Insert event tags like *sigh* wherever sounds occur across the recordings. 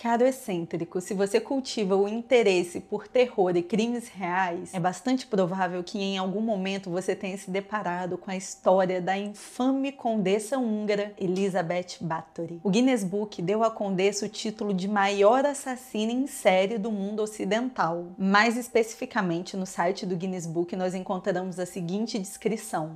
Caro excêntrico, se você cultiva o interesse por terror e crimes reais, é bastante provável que em algum momento você tenha se deparado com a história da infame condessa húngara Elizabeth Bathory. O Guinness Book deu à condessa o título de maior assassina em série do mundo ocidental. Mais especificamente, no site do Guinness Book nós encontramos a seguinte descrição: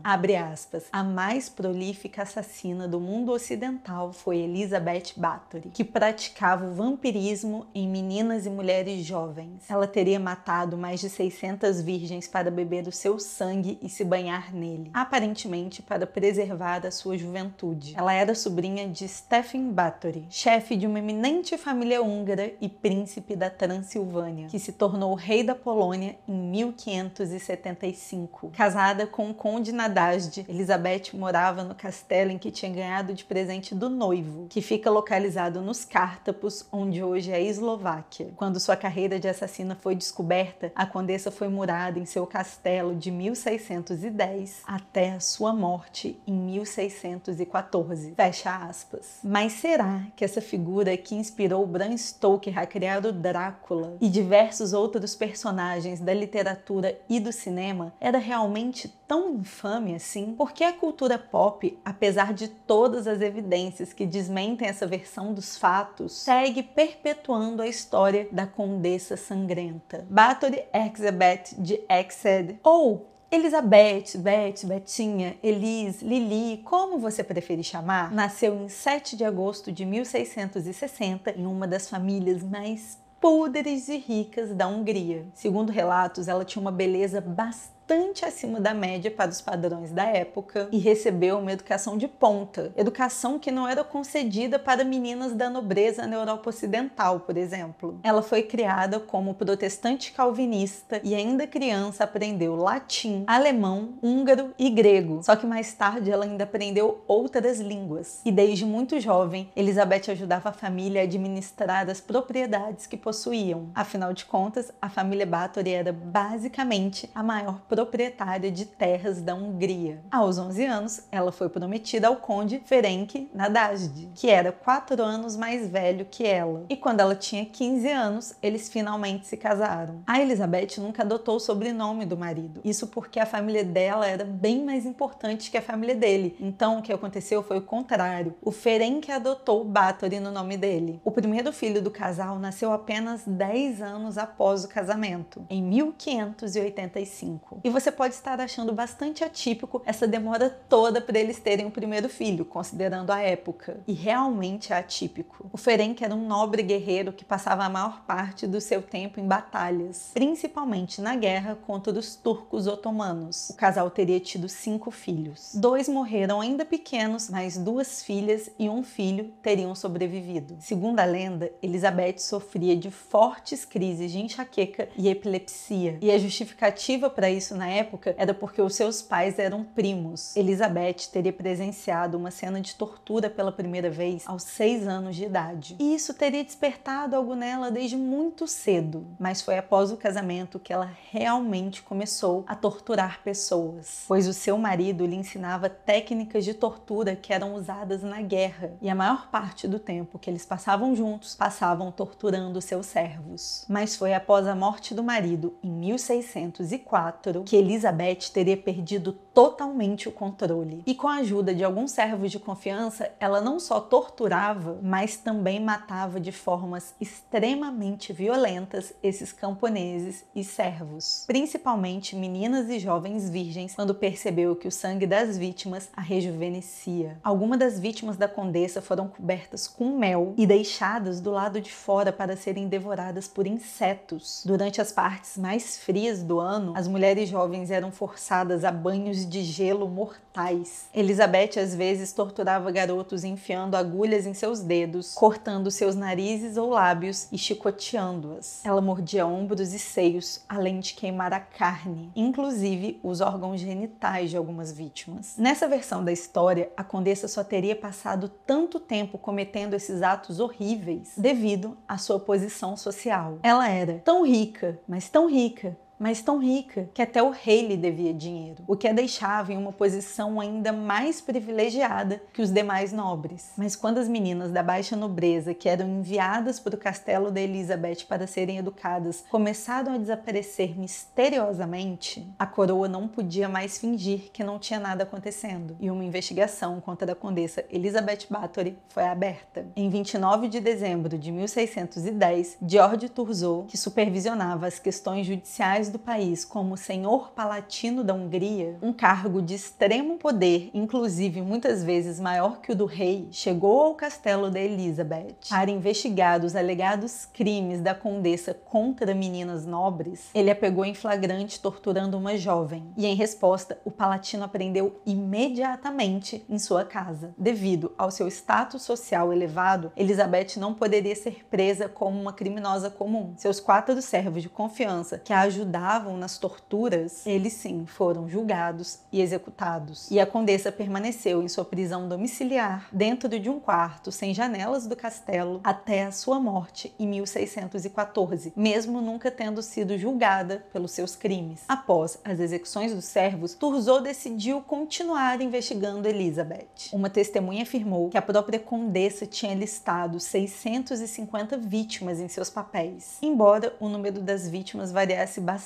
aspas, a mais prolífica assassina do mundo ocidental foi Elizabeth Bathory, que praticava o vampirismo em meninas e mulheres jovens. Ela teria matado mais de 600 virgens para beber o seu sangue e se banhar nele, aparentemente para preservar a sua juventude. Ela era sobrinha de Stephen Bathory, chefe de uma eminente família húngara e príncipe da Transilvânia, que se tornou rei da Polônia em 1575. Casada com o conde Nadasd, Elizabeth morava no castelo em que tinha ganhado de presente do noivo, que fica localizado nos Cártapos, onde onde hoje é Eslováquia. Quando sua carreira de assassina foi descoberta, a condessa foi murada em seu castelo de 1610 até a sua morte em 1614. Fecha aspas. Mas será que essa figura que inspirou Bram Stoker a criar o Drácula e diversos outros personagens da literatura e do cinema era realmente tão infame assim? Porque a cultura pop, apesar de todas as evidências que desmentem essa versão dos fatos, segue perpetuando a história da Condessa Sangrenta. Bathory Elizabeth de Exed ou Elizabeth, Beth, Betinha, Elise, Lili, como você preferir chamar, nasceu em 7 de agosto de 1660 em uma das famílias mais podres e ricas da Hungria. Segundo relatos, ela tinha uma beleza bastante bastante acima da média para os padrões da época e recebeu uma educação de ponta, educação que não era concedida para meninas da nobreza na Europa Ocidental, por exemplo. Ela foi criada como protestante calvinista e ainda criança aprendeu latim, alemão, húngaro e grego. Só que mais tarde ela ainda aprendeu outras línguas. E desde muito jovem, Elizabeth ajudava a família a administrar as propriedades que possuíam. Afinal de contas, a família Bathory era basicamente a maior proprietária de terras da Hungria. Aos 11 anos, ela foi prometida ao conde Ferenc Nadasd, que era quatro anos mais velho que ela. E quando ela tinha 15 anos, eles finalmente se casaram. A Elizabeth nunca adotou o sobrenome do marido. Isso porque a família dela era bem mais importante que a família dele. Então, o que aconteceu foi o contrário. O Ferenc adotou Bathory no nome dele. O primeiro filho do casal nasceu apenas 10 anos após o casamento, em 1585. E você pode estar achando bastante atípico essa demora toda para eles terem o primeiro filho, considerando a época. E realmente é atípico. O Ferenc era um nobre guerreiro que passava a maior parte do seu tempo em batalhas, principalmente na guerra contra os turcos otomanos. O casal teria tido cinco filhos. Dois morreram ainda pequenos, mas duas filhas e um filho teriam sobrevivido. Segundo a lenda, Elizabeth sofria de fortes crises de enxaqueca e epilepsia, e a justificativa para isso isso na época era porque os seus pais eram primos. Elizabeth teria presenciado uma cena de tortura pela primeira vez aos seis anos de idade. E isso teria despertado algo nela desde muito cedo, mas foi após o casamento que ela realmente começou a torturar pessoas, pois o seu marido lhe ensinava técnicas de tortura que eram usadas na guerra, e a maior parte do tempo que eles passavam juntos, passavam torturando seus servos. Mas foi após a morte do marido em 1604 que Elizabeth teria perdido totalmente o controle. E com a ajuda de alguns servos de confiança, ela não só torturava, mas também matava de formas extremamente violentas esses camponeses e servos, principalmente meninas e jovens virgens, quando percebeu que o sangue das vítimas a rejuvenescia. Algumas das vítimas da condessa foram cobertas com mel e deixadas do lado de fora para serem devoradas por insetos. Durante as partes mais frias do ano, as mulheres jovens eram forçadas a banhos de gelo mortais. Elizabeth às vezes torturava garotos enfiando agulhas em seus dedos, cortando seus narizes ou lábios e chicoteando-as. Ela mordia ombros e seios, além de queimar a carne, inclusive os órgãos genitais de algumas vítimas. Nessa versão da história, a condessa só teria passado tanto tempo cometendo esses atos horríveis devido à sua posição social. Ela era tão rica, mas tão rica, mas tão rica que até o rei lhe devia dinheiro, o que a deixava em uma posição ainda mais privilegiada que os demais nobres. Mas quando as meninas da baixa nobreza, que eram enviadas para o castelo da Elizabeth para serem educadas, começaram a desaparecer misteriosamente, a coroa não podia mais fingir que não tinha nada acontecendo e uma investigação contra a condessa Elizabeth Bathory foi aberta. Em 29 de dezembro de 1610, George Thurzó, que supervisionava as questões judiciais do país como senhor palatino da Hungria, um cargo de extremo poder, inclusive muitas vezes maior que o do rei, chegou ao castelo da Elizabeth para investigar os alegados crimes da condessa contra meninas nobres. Ele a pegou em flagrante torturando uma jovem e, em resposta, o palatino aprendeu imediatamente em sua casa. Devido ao seu status social elevado, Elizabeth não poderia ser presa como uma criminosa comum. Seus quatro servos de confiança que a ajudavam nas torturas, eles sim foram julgados e executados. E a condessa permaneceu em sua prisão domiciliar, dentro de um quarto sem janelas do castelo, até a sua morte em 1614, mesmo nunca tendo sido julgada pelos seus crimes. Após as execuções dos servos, Turzot decidiu continuar investigando Elizabeth. Uma testemunha afirmou que a própria condessa tinha listado 650 vítimas em seus papéis, embora o número das vítimas variasse bastante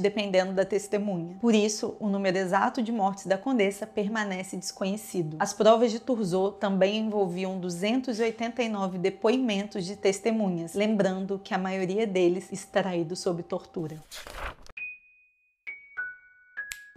dependendo da testemunha. Por isso, o número exato de mortes da condessa permanece desconhecido. As provas de Turzot também envolviam 289 depoimentos de testemunhas, lembrando que a maioria deles extraídos sob tortura.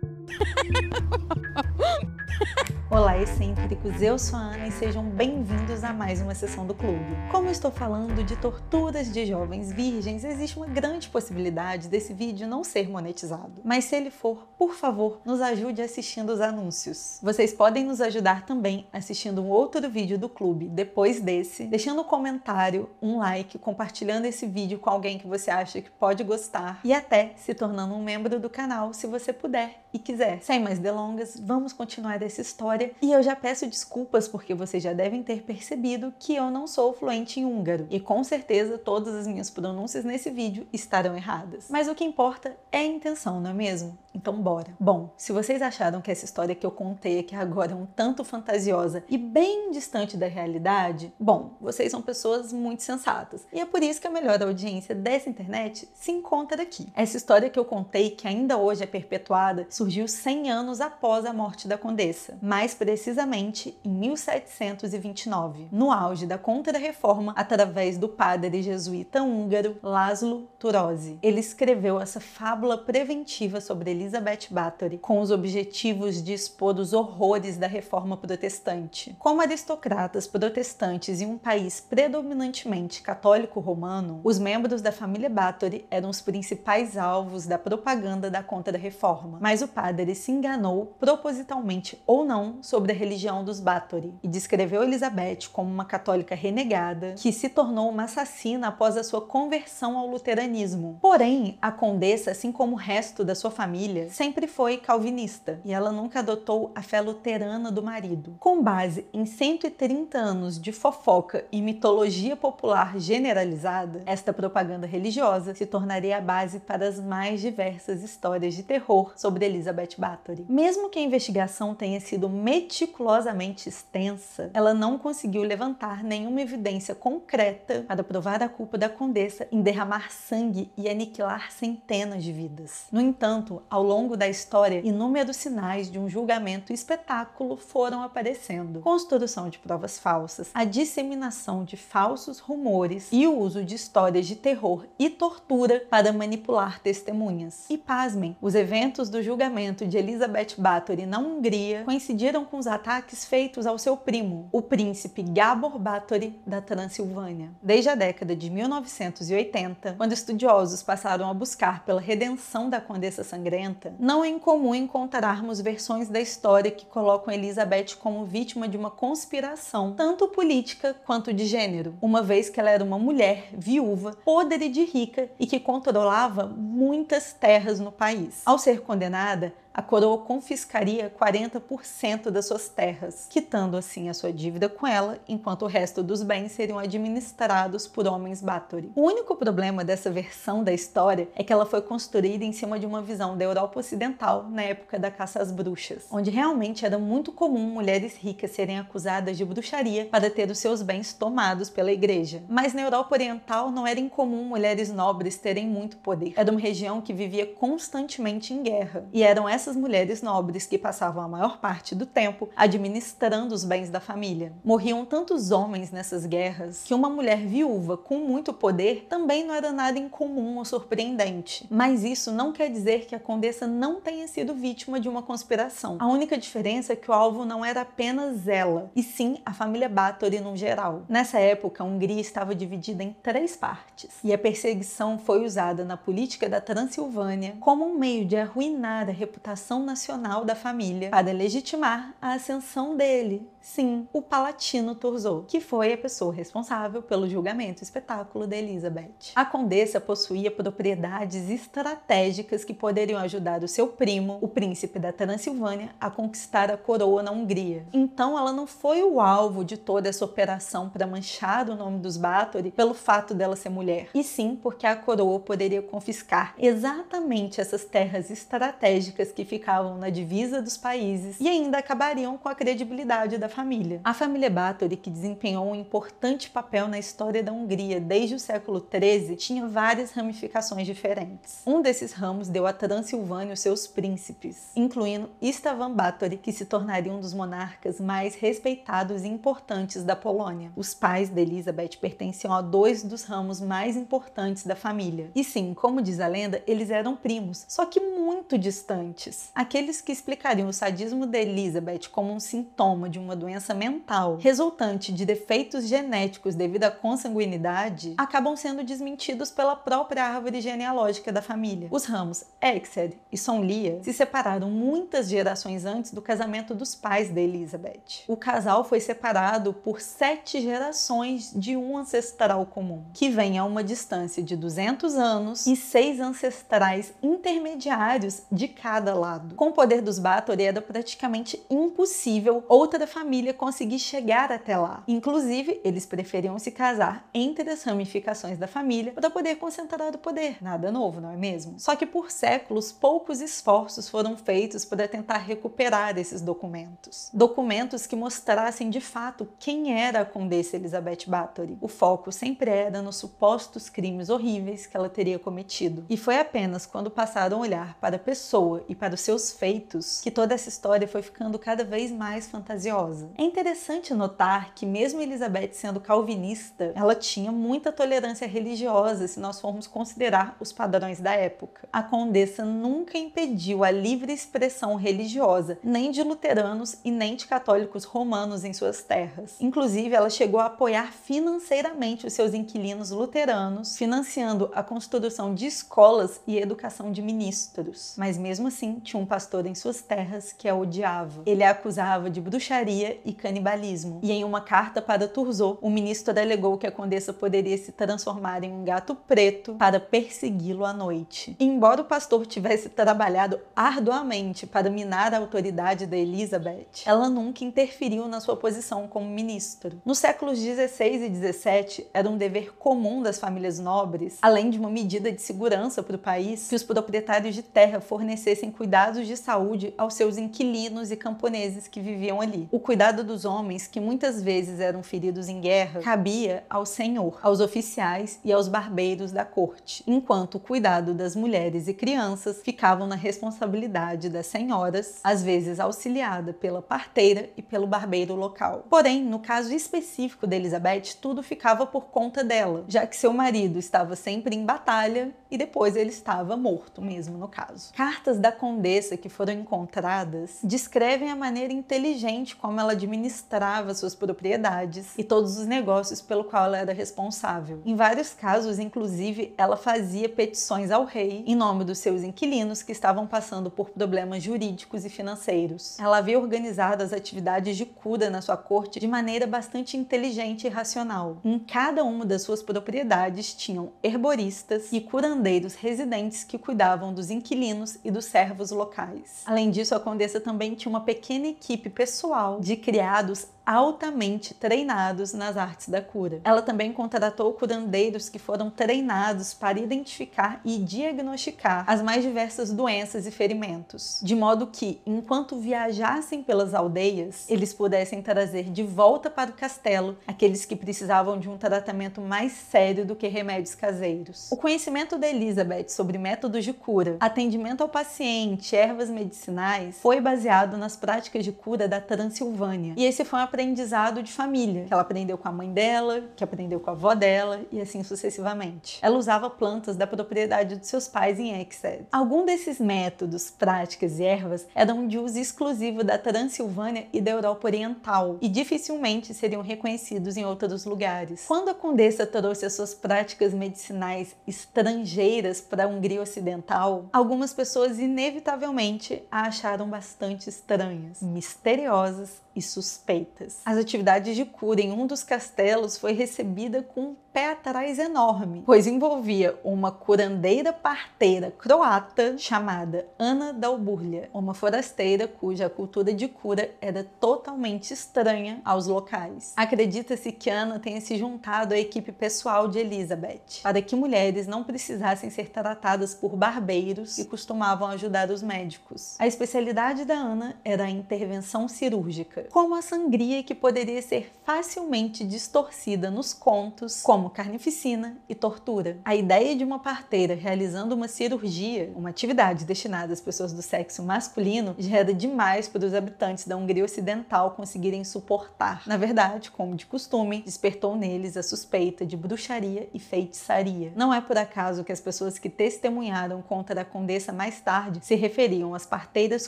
*laughs* Olá, excêntricos! Eu sou a Ana e sejam bem-vindos a mais uma sessão do clube. Como estou falando de torturas de jovens virgens, existe uma grande possibilidade desse vídeo não ser monetizado. Mas se ele for, por favor, nos ajude assistindo os anúncios. Vocês podem nos ajudar também assistindo um outro vídeo do clube depois desse, deixando um comentário, um like, compartilhando esse vídeo com alguém que você acha que pode gostar e até se tornando um membro do canal se você puder e quiser. Sem mais delongas, vamos continuar essa história história e eu já peço desculpas porque vocês já devem ter percebido que eu não sou fluente em húngaro e com certeza todas as minhas pronúncias nesse vídeo estarão erradas. Mas o que importa é a intenção, não é mesmo? Então bora. Bom, se vocês acharam que essa história que eu contei aqui agora é um tanto fantasiosa e bem distante da realidade, bom, vocês são pessoas muito sensatas. E é por isso que a melhor audiência dessa internet se encontra aqui. Essa história que eu contei, que ainda hoje é perpetuada, surgiu 100 anos após a morte da condessa, mais precisamente em 1729, no auge da Contra-Reforma, através do padre jesuíta húngaro Laszlo Turozzi. Ele escreveu essa fábula preventiva sobre Elizabeth Bathory, com os objetivos de expor os horrores da reforma protestante. Como aristocratas protestantes em um país predominantemente católico romano, os membros da família Bathory eram os principais alvos da propaganda da contra-reforma. Mas o padre se enganou, propositalmente ou não, sobre a religião dos Bathory e descreveu Elizabeth como uma católica renegada que se tornou uma assassina após a sua conversão ao luteranismo. Porém, a condessa, assim como o resto da sua família, sempre foi calvinista e ela nunca adotou a fé luterana do marido. Com base em 130 anos de fofoca e mitologia popular generalizada, esta propaganda religiosa se tornaria a base para as mais diversas histórias de terror sobre Elizabeth Bathory. Mesmo que a investigação tenha sido meticulosamente extensa, ela não conseguiu levantar nenhuma evidência concreta para provar a culpa da condessa em derramar sangue e aniquilar centenas de vidas. No entanto, ao longo da história, inúmeros sinais de um julgamento espetáculo foram aparecendo. Construção de provas falsas, a disseminação de falsos rumores e o uso de histórias de terror e tortura para manipular testemunhas. E pasmem, os eventos do julgamento de Elizabeth Bathory na Hungria coincidiram com os ataques feitos ao seu primo, o príncipe Gabor Bathory da Transilvânia. Desde a década de 1980, quando estudiosos passaram a buscar pela redenção da Condessa Sangrenta, não é incomum encontrarmos versões da história que colocam Elizabeth como vítima de uma conspiração, tanto política quanto de gênero, uma vez que ela era uma mulher viúva, podre de rica e que controlava muitas terras no país. Ao ser condenada, a coroa confiscaria 40% das suas terras, quitando assim a sua dívida com ela, enquanto o resto dos bens seriam administrados por homens Bathory. O único problema dessa versão da história é que ela foi construída em cima de uma visão da Europa Ocidental na época da caça às bruxas, onde realmente era muito comum mulheres ricas serem acusadas de bruxaria para ter os seus bens tomados pela igreja. Mas na Europa Oriental não era incomum mulheres nobres terem muito poder. Era uma região que vivia constantemente em guerra, e eram essas mulheres nobres que passavam a maior parte do tempo administrando os bens da família. Morriam tantos homens nessas guerras que uma mulher viúva com muito poder também não era nada incomum ou surpreendente. Mas isso não quer dizer que a condessa não tenha sido vítima de uma conspiração. A única diferença é que o alvo não era apenas ela, e sim a família Bathory no geral. Nessa época, a Hungria estava dividida em três partes, e a perseguição foi usada na política da Transilvânia como um meio de arruinar a reputação nacional da família para legitimar a ascensão dele, sim, o Palatino Turzot, que foi a pessoa responsável pelo julgamento espetáculo de Elizabeth. A condessa possuía propriedades estratégicas que poderiam ajudar o seu primo, o príncipe da Transilvânia, a conquistar a coroa na Hungria. Então ela não foi o alvo de toda essa operação para manchar o nome dos Bathory pelo fato dela ser mulher, e sim porque a coroa poderia confiscar exatamente essas terras estratégicas que ficavam na divisa dos países e ainda acabariam com a credibilidade da família. A família Báthory, que desempenhou um importante papel na história da Hungria desde o século XIII, tinha várias ramificações diferentes. Um desses ramos deu à Transilvânia os seus príncipes, incluindo Istvan Báthory, que se tornaria um dos monarcas mais respeitados e importantes da Polônia. Os pais de Elizabeth pertenciam a dois dos ramos mais importantes da família. E sim, como diz a lenda, eles eram primos, só que muito distantes. Aqueles que explicariam o sadismo de Elizabeth como um sintoma de uma doença mental resultante de defeitos genéticos devido à consanguinidade acabam sendo desmentidos pela própria árvore genealógica da família. Os ramos Exed e Sonlia se separaram muitas gerações antes do casamento dos pais de Elizabeth. O casal foi separado por sete gerações de um ancestral comum, que vem a uma distância de 200 anos e seis ancestrais intermediários de cada Com o poder dos Bathory era praticamente impossível outra família conseguir chegar até lá. Inclusive, eles preferiam se casar entre as ramificações da família para poder concentrar o poder. Nada novo, não é mesmo? Só que por séculos, poucos esforços foram feitos para tentar recuperar esses documentos. Documentos que mostrassem de fato quem era a Condessa Elizabeth Bathory. O foco sempre era nos supostos crimes horríveis que ela teria cometido. E foi apenas quando passaram a olhar para a pessoa e para os seus feitos que toda essa história foi ficando cada vez mais fantasiosa. É interessante notar que, mesmo Elizabeth sendo calvinista, ela tinha muita tolerância religiosa se nós formos considerar os padrões da época. A condessa nunca impediu a livre expressão religiosa, nem de luteranos e nem de católicos romanos em suas terras. Inclusive, ela chegou a apoiar financeiramente os seus inquilinos luteranos, financiando a construção de escolas e educação de ministros. Mas mesmo assim, tinha um pastor em suas terras que a odiava. Ele a acusava de bruxaria e canibalismo. E em uma carta para Turzot, o ministro alegou que a condessa poderia se transformar em um gato preto para persegui-lo à noite. Embora o pastor tivesse trabalhado arduamente para minar a autoridade da Elizabeth, ela nunca interferiu na sua posição como ministro. Nos séculos 16 e 17, era um dever comum das famílias nobres, além de uma medida de segurança para o país, que os proprietários de terra fornecessem cuidados de saúde aos seus inquilinos e camponeses que viviam ali. O cuidado dos homens, que muitas vezes eram feridos em guerra, cabia ao senhor, aos oficiais e aos barbeiros da corte, enquanto o cuidado das mulheres e crianças ficavam na responsabilidade das senhoras, às vezes auxiliada pela parteira e pelo barbeiro local. Porém, no caso específico de Elizabeth, tudo ficava por conta dela, já que seu marido estava sempre em batalha e depois ele estava morto mesmo no caso. Cartas da condessa que foram encontradas descrevem a maneira inteligente como ela administrava suas propriedades e todos os negócios pelo qual ela era responsável. Em vários casos, inclusive, ela fazia petições ao rei em nome dos seus inquilinos que estavam passando por problemas jurídicos e financeiros. Ela havia organizado as atividades de cura na sua corte de maneira bastante inteligente e racional. Em cada uma das suas propriedades tinham herboristas e curandeiros residentes que cuidavam dos inquilinos e dos servos locais. Além disso, a condessa também tinha uma pequena equipe pessoal de criados altamente treinados nas artes da cura. Ela também contratou curandeiros que foram treinados para identificar e diagnosticar as mais diversas doenças e ferimentos, de modo que, enquanto viajassem pelas aldeias, eles pudessem trazer de volta para o castelo aqueles que precisavam de um tratamento mais sério do que remédios caseiros. O conhecimento da Elizabeth sobre métodos de cura, atendimento ao paciente, ervas medicinais, foi baseado nas práticas de cura da Transilvânia. E esse foi um aprendizado de família, que ela aprendeu com a mãe dela, que aprendeu com a avó dela e assim sucessivamente. Ela usava plantas da propriedade de seus pais em Exeter. Algum desses métodos, práticas e ervas eram de uso exclusivo da Transilvânia e da Europa Oriental e dificilmente seriam reconhecidos em outros lugares. Quando a condessa trouxe as suas práticas medicinais estrangeiras para a Hungria Ocidental, algumas pessoas inevitavelmente a acharam bastante estranhas, misteriosas e suspeitas. As atividades de cura em um dos castelos foi recebida com um pé atrás enorme, pois envolvia uma curandeira parteira croata chamada Ana Dalburlia, uma forasteira cuja cultura de cura era totalmente estranha aos locais. Acredita-se que Ana tenha se juntado à equipe pessoal de Elizabeth para que mulheres não precisassem ser tratadas por barbeiros que costumavam ajudar os médicos. A especialidade da Ana era a intervenção cirúrgica como a sangria que poderia ser facilmente distorcida nos contos, como carnificina e tortura. A ideia de uma parteira realizando uma cirurgia, uma atividade destinada às pessoas do sexo masculino, já era demais para os habitantes da Hungria Ocidental conseguirem suportar. Na verdade, como de costume, despertou neles a suspeita de bruxaria e feitiçaria. Não é por acaso que as pessoas que testemunharam contra a condessa mais tarde se referiam às parteiras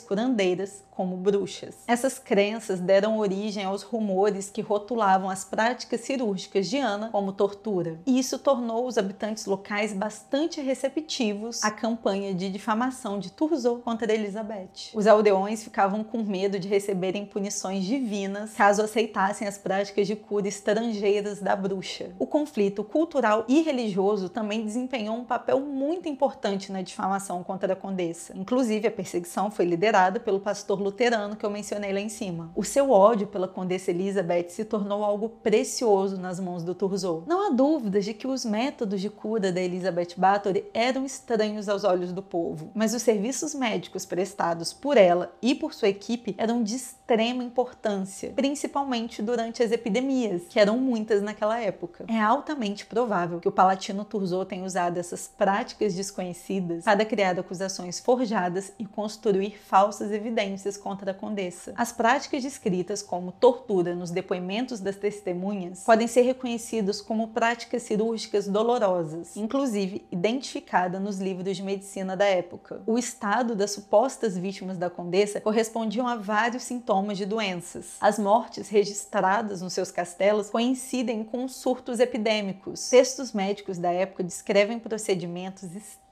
curandeiras como bruxas. Essas crenças deram origem aos rumores que rotulavam as práticas cirúrgicas de Ana como tortura. E isso tornou os habitantes locais bastante receptivos à campanha de difamação de Turzo contra Elizabeth. Os aldeões ficavam com medo de receberem punições divinas caso aceitassem as práticas de cura estrangeiras da bruxa. O conflito cultural e religioso também desempenhou um papel muito importante na difamação contra a condessa. Inclusive, a perseguição foi liderada pelo pastor luterano que eu mencionei lá em cima. O seu ódio pela condessa Elizabeth se tornou algo precioso nas mãos do Turzo. Não há dúvidas de que os métodos de cura da Elizabeth Bathory eram estranhos aos olhos do povo, mas os serviços médicos prestados por ela e por sua equipe eram de extrema importância, principalmente durante as epidemias, que eram muitas naquela época. É altamente provável que o palatino Turzo tenha usado essas práticas desconhecidas para criar acusações forjadas e construir falsas evidências contra a condessa. As práticas descritas como tortura nos depoimentos das testemunhas podem ser reconhecidas como práticas cirúrgicas dolorosas, inclusive identificada nos livros de medicina da época. O estado das supostas vítimas da condessa correspondiam a vários sintomas de doenças. As mortes registradas nos seus castelos coincidem com surtos epidêmicos. Textos médicos da época descrevem procedimentos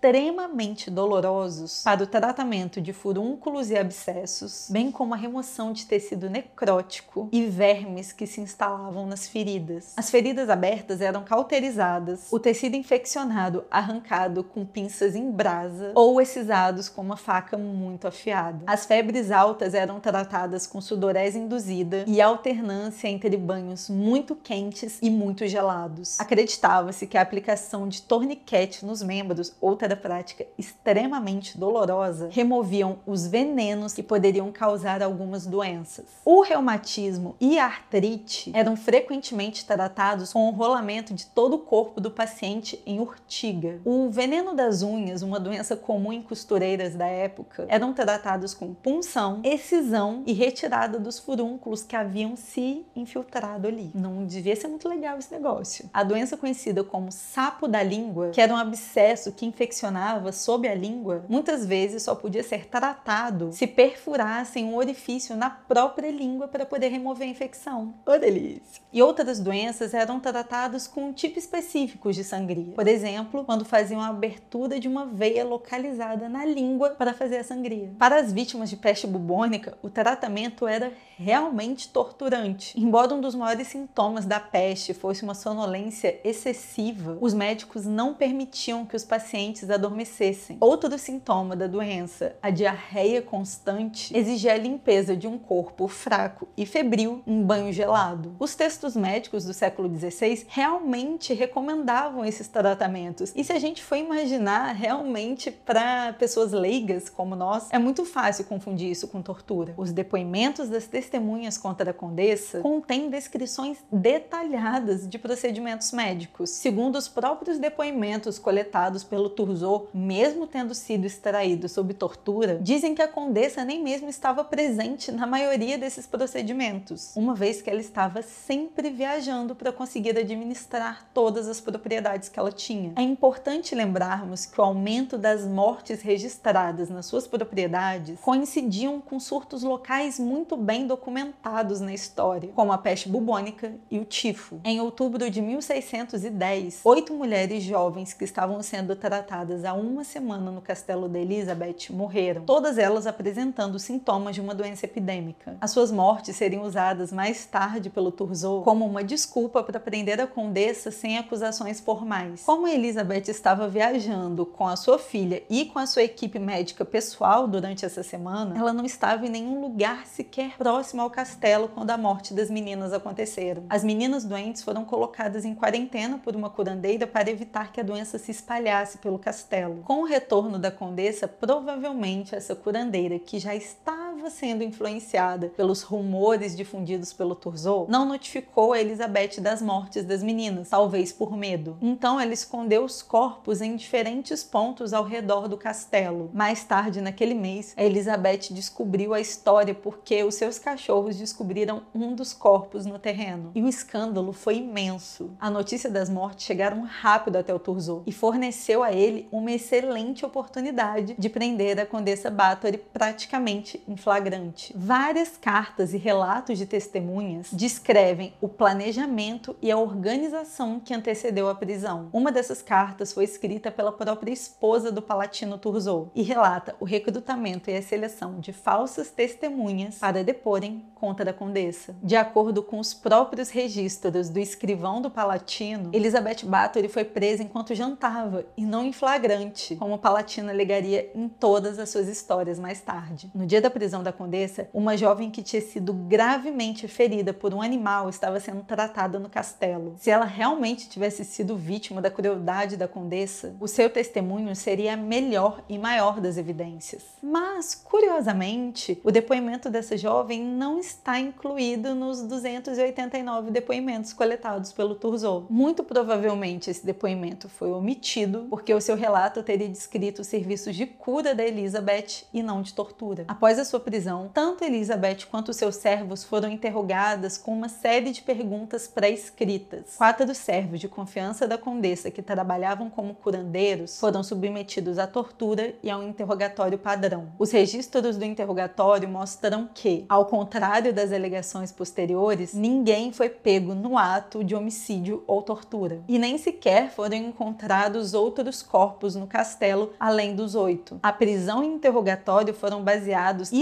extremamente dolorosos para o tratamento de furúnculos e abscessos, bem como a remoção de tecido necrótico e vermes que se instalavam nas feridas. As feridas abertas eram cauterizadas, o tecido infeccionado arrancado com pinças em brasa ou excisados com uma faca muito afiada. As febres altas eram tratadas com sudorese induzida e alternância entre banhos muito quentes e muito gelados. Acreditava-se que a aplicação de torniquete nos membros ou prática extremamente dolorosa removiam os venenos que poderiam causar algumas doenças. O reumatismo e a artrite eram frequentemente tratados com o rolamento de todo o corpo do paciente em urtiga. O veneno das unhas, uma doença comum em costureiras da época, eram tratados com punção, excisão e retirada dos furúnculos que haviam se infiltrado ali. Não devia ser muito legal esse negócio. A doença conhecida como sapo da língua, que era um abscesso que infeccionava funcionava sob a língua, muitas vezes só podia ser tratado se perfurassem um orifício na própria língua para poder remover a infecção. Ô delícia! E outras doenças eram tratadas com tipos específicos de sangria. Por exemplo, quando faziam a abertura de uma veia localizada na língua para fazer a sangria. Para as vítimas de peste bubônica, o tratamento era realmente torturante. Embora um dos maiores sintomas da peste fosse uma sonolência excessiva, os médicos não permitiam que os pacientes adormecessem. Outro sintoma da doença, a diarreia constante, exigia a limpeza de um corpo fraco e febril em banho gelado. Os textos médicos do século XVI realmente recomendavam esses tratamentos. E se a gente for imaginar realmente para pessoas leigas como nós, é muito fácil confundir isso com tortura. Os depoimentos das testemunhas contra a condessa contêm descrições detalhadas de procedimentos médicos. Segundo os próprios depoimentos coletados pelo Turzot, mesmo tendo sido extraído sob tortura, dizem que a condessa nem mesmo estava presente na maioria desses procedimentos, uma vez que ela estava sempre viajando para conseguir administrar todas as propriedades que ela tinha. É importante lembrarmos que o aumento das mortes registradas nas suas propriedades coincidiam com surtos locais muito bem documentados na história, como a peste bubônica e o tifo. Em outubro de 1610, oito mulheres jovens que estavam sendo tratadas há uma semana no castelo de Elizabeth morreram, todas elas apresentando sintomas de uma doença epidêmica. As suas mortes seriam usadas mais tarde pelo Turzot como uma desculpa para prender a condessa sem acusações formais. Como Elizabeth estava viajando com a sua filha e com a sua equipe médica pessoal durante essa semana, ela não estava em nenhum lugar sequer próximo ao castelo quando a morte das meninas aconteceram. As meninas doentes foram colocadas em quarentena por uma curandeira para evitar que a doença se espalhasse pelo castelo. Com o retorno da condessa, provavelmente essa curandeira, que já estava sendo influenciada pelos rumores difundidos pelo Turzot, não notificou a Elizabeth das mortes das meninas, talvez por medo. Então ela escondeu os corpos em diferentes pontos ao redor do castelo. Mais tarde naquele mês, a Elizabeth descobriu a história porque os seus cachorros descobriram um dos corpos no terreno. E o escândalo foi imenso. A notícia das mortes chegaram rápido até o Turzot e forneceu a ele uma excelente oportunidade de prender a Condessa Bathory praticamente em flagrante. Várias cartas e relatos de testemunhas descrevem o planejamento e a organização que antecedeu a prisão. Uma dessas cartas foi escrita pela própria esposa do palatino Turzot e relata o recrutamento e a seleção de falsas testemunhas para deporem contra a condessa. De acordo com os próprios registros do escrivão do palatino, Elizabeth Bathory foi presa enquanto jantava e não em flagrante, como o palatino alegaria em todas as suas histórias mais tarde. No dia da prisão da condessa, uma jovem que tinha sido gravemente ferida por um animal estava sendo tratada no castelo. Se ela realmente tivesse sido vítima da crueldade da condessa, o seu testemunho seria a melhor e maior das evidências. Mas, curiosamente, o depoimento dessa jovem não está incluído nos 289 depoimentos coletados pelo Turzot. Muito provavelmente esse depoimento foi omitido porque o seu relato teria descrito os serviços de cura da Elizabeth e não de tortura. Após a sua prisão, tanto Elizabeth quanto seus servos foram interrogadas com uma série de perguntas pré-escritas. Quatro servos de confiança da condessa que trabalhavam como curandeiros foram submetidos à tortura e a um interrogatório padrão. Os registros do interrogatório mostram que, ao contrário das alegações posteriores, ninguém foi pego no ato de homicídio ou tortura. E nem sequer foram encontrados outros corpos no castelo além dos oito. A prisão e interrogatório foram baseados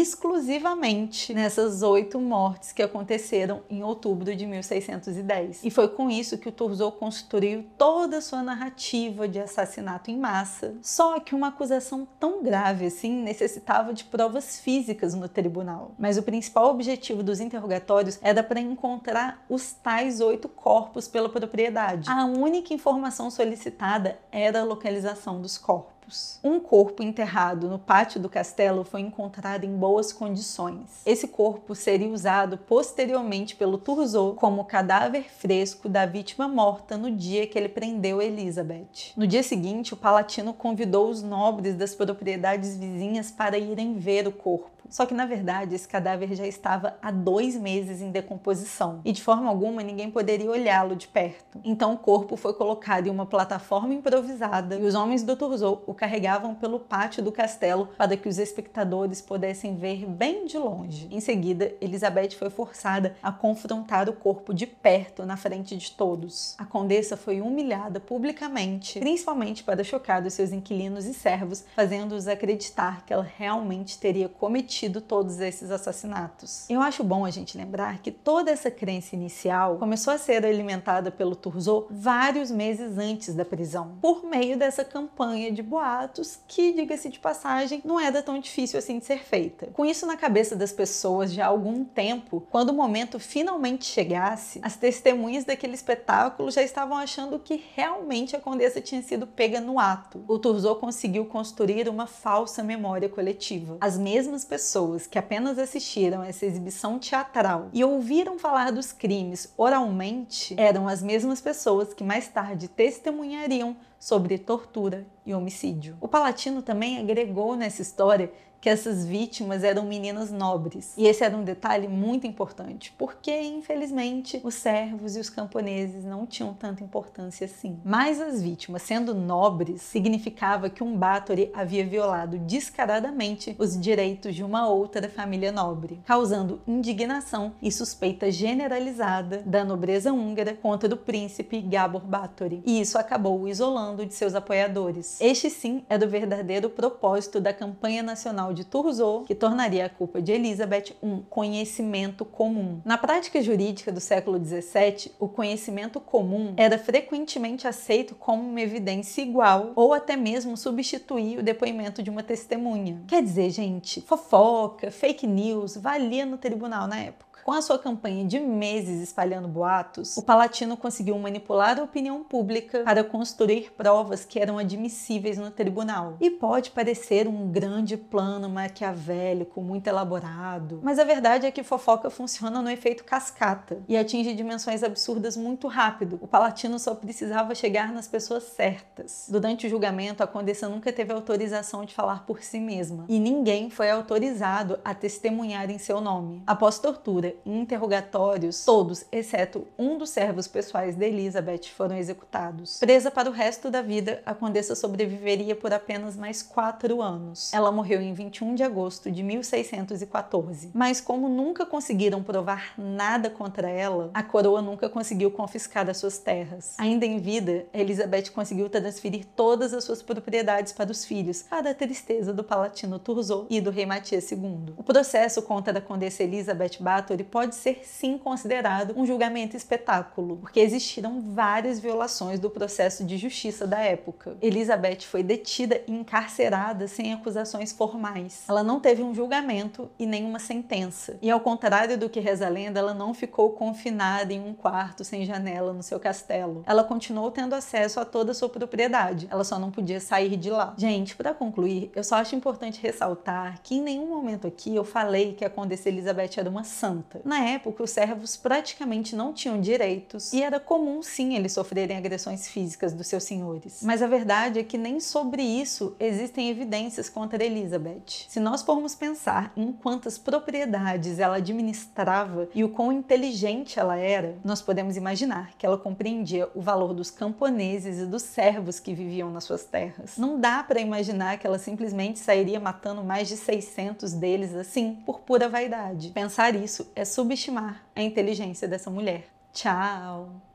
nessas oito mortes que aconteceram em outubro de 1610. E foi com isso que o Turzot construiu toda a sua narrativa de assassinato em massa. Só que uma acusação tão grave assim necessitava de provas físicas no tribunal. Mas o principal objetivo dos interrogatórios era para encontrar os tais oito corpos pela propriedade. A única informação solicitada era a localização dos corpos Um corpo enterrado no pátio do castelo foi encontrado em boas condições. Esse corpo seria usado posteriormente pelo Turzot como cadáver fresco da vítima morta no dia que ele prendeu Elizabeth. No dia seguinte, o palatino convidou os nobres das propriedades vizinhas para irem ver o corpo. Só que na verdade esse cadáver já estava há dois meses em decomposição e de forma alguma ninguém poderia olhá-lo de perto. Então o corpo foi colocado em uma plataforma improvisada e os homens do Turzot o carregavam pelo pátio do castelo para que os espectadores pudessem ver bem de longe. Em seguida, Elizabeth foi forçada a confrontar o corpo de perto na frente de todos. A condessa foi humilhada publicamente, principalmente para chocar os seus inquilinos e servos, fazendo-os acreditar que ela realmente teria cometido todos esses assassinatos. Eu acho bom a gente lembrar que toda essa crença inicial começou a ser alimentada pelo Turzot vários meses antes da prisão, por meio dessa campanha de boatos que, diga-se de passagem, não era tão difícil assim de ser feita. Com isso na cabeça das pessoas já há algum tempo, quando o momento finalmente chegasse, as testemunhas daquele espetáculo já estavam achando que realmente a condessa tinha sido pega no ato. O Turzot conseguiu construir uma falsa memória coletiva. As mesmas pessoas que apenas assistiram essa exibição teatral e ouviram falar dos crimes oralmente eram as mesmas pessoas que mais tarde testemunhariam sobre tortura e homicídio. O Palatino também agregou nessa história que essas vítimas eram meninas nobres. E esse era um detalhe muito importante, porque infelizmente os servos e os camponeses não tinham tanta importância assim. Mas as vítimas sendo nobres significava que um Báthory havia violado descaradamente os direitos de uma outra família nobre, causando indignação e suspeita generalizada da nobreza húngara contra o príncipe Gábor Báthory. E isso acabou o isolando de seus apoiadores. Este sim era o verdadeiro propósito da campanha nacional de Turgot, que tornaria a culpa de Elizabeth um conhecimento comum. Na prática jurídica do século XVII, o conhecimento comum era frequentemente aceito como uma evidência igual ou até mesmo substituir o depoimento de uma testemunha. Quer dizer, gente, fofoca, fake news valia no tribunal na época. Com a sua campanha de meses espalhando boatos, o Palatino conseguiu manipular a opinião pública para construir provas que eram admissíveis no tribunal. E pode parecer um grande plano maquiavélico, muito elaborado, mas a verdade é que fofoca funciona no efeito cascata e atinge dimensões absurdas muito rápido. O Palatino só precisava chegar nas pessoas certas. Durante o julgamento, a condessa nunca teve autorização de falar por si mesma e ninguém foi autorizado a testemunhar em seu nome. Após tortura interrogatórios, todos, exceto um dos servos pessoais de Elizabeth, foram executados. Presa para o resto da vida, a condessa sobreviveria por apenas mais quatro anos. Ela morreu em 21 de agosto de 1614. Mas como nunca conseguiram provar nada contra ela, a coroa nunca conseguiu confiscar as suas terras. Ainda em vida, Elizabeth conseguiu transferir todas as suas propriedades para os filhos, para a tristeza do palatino Turzot e do rei Matias II. O processo contra a condessa Elizabeth Bathory pode ser sim considerado um julgamento espetáculo, porque existiram várias violações do processo de justiça da época. Elizabeth foi detida e encarcerada sem acusações formais. Ela não teve um julgamento e nenhuma sentença. E ao contrário do que reza a lenda, ela não ficou confinada em um quarto sem janela no seu castelo. Ela continuou tendo acesso a toda a sua propriedade. Ela só não podia sair de lá. Gente, para concluir, eu só acho importante ressaltar que em nenhum momento aqui eu falei que a Condessa Elizabeth era uma santa. Na época, os servos praticamente não tinham direitos e era comum sim eles sofrerem agressões físicas dos seus senhores. Mas a verdade é que nem sobre isso existem evidências contra Elizabeth. Se nós formos pensar em quantas propriedades ela administrava e o quão inteligente ela era, nós podemos imaginar que ela compreendia o valor dos camponeses e dos servos que viviam nas suas terras. Não dá para imaginar que ela simplesmente sairia matando mais de 600 deles assim por pura vaidade. Pensar isso é subestimar a inteligência dessa mulher. Tchau!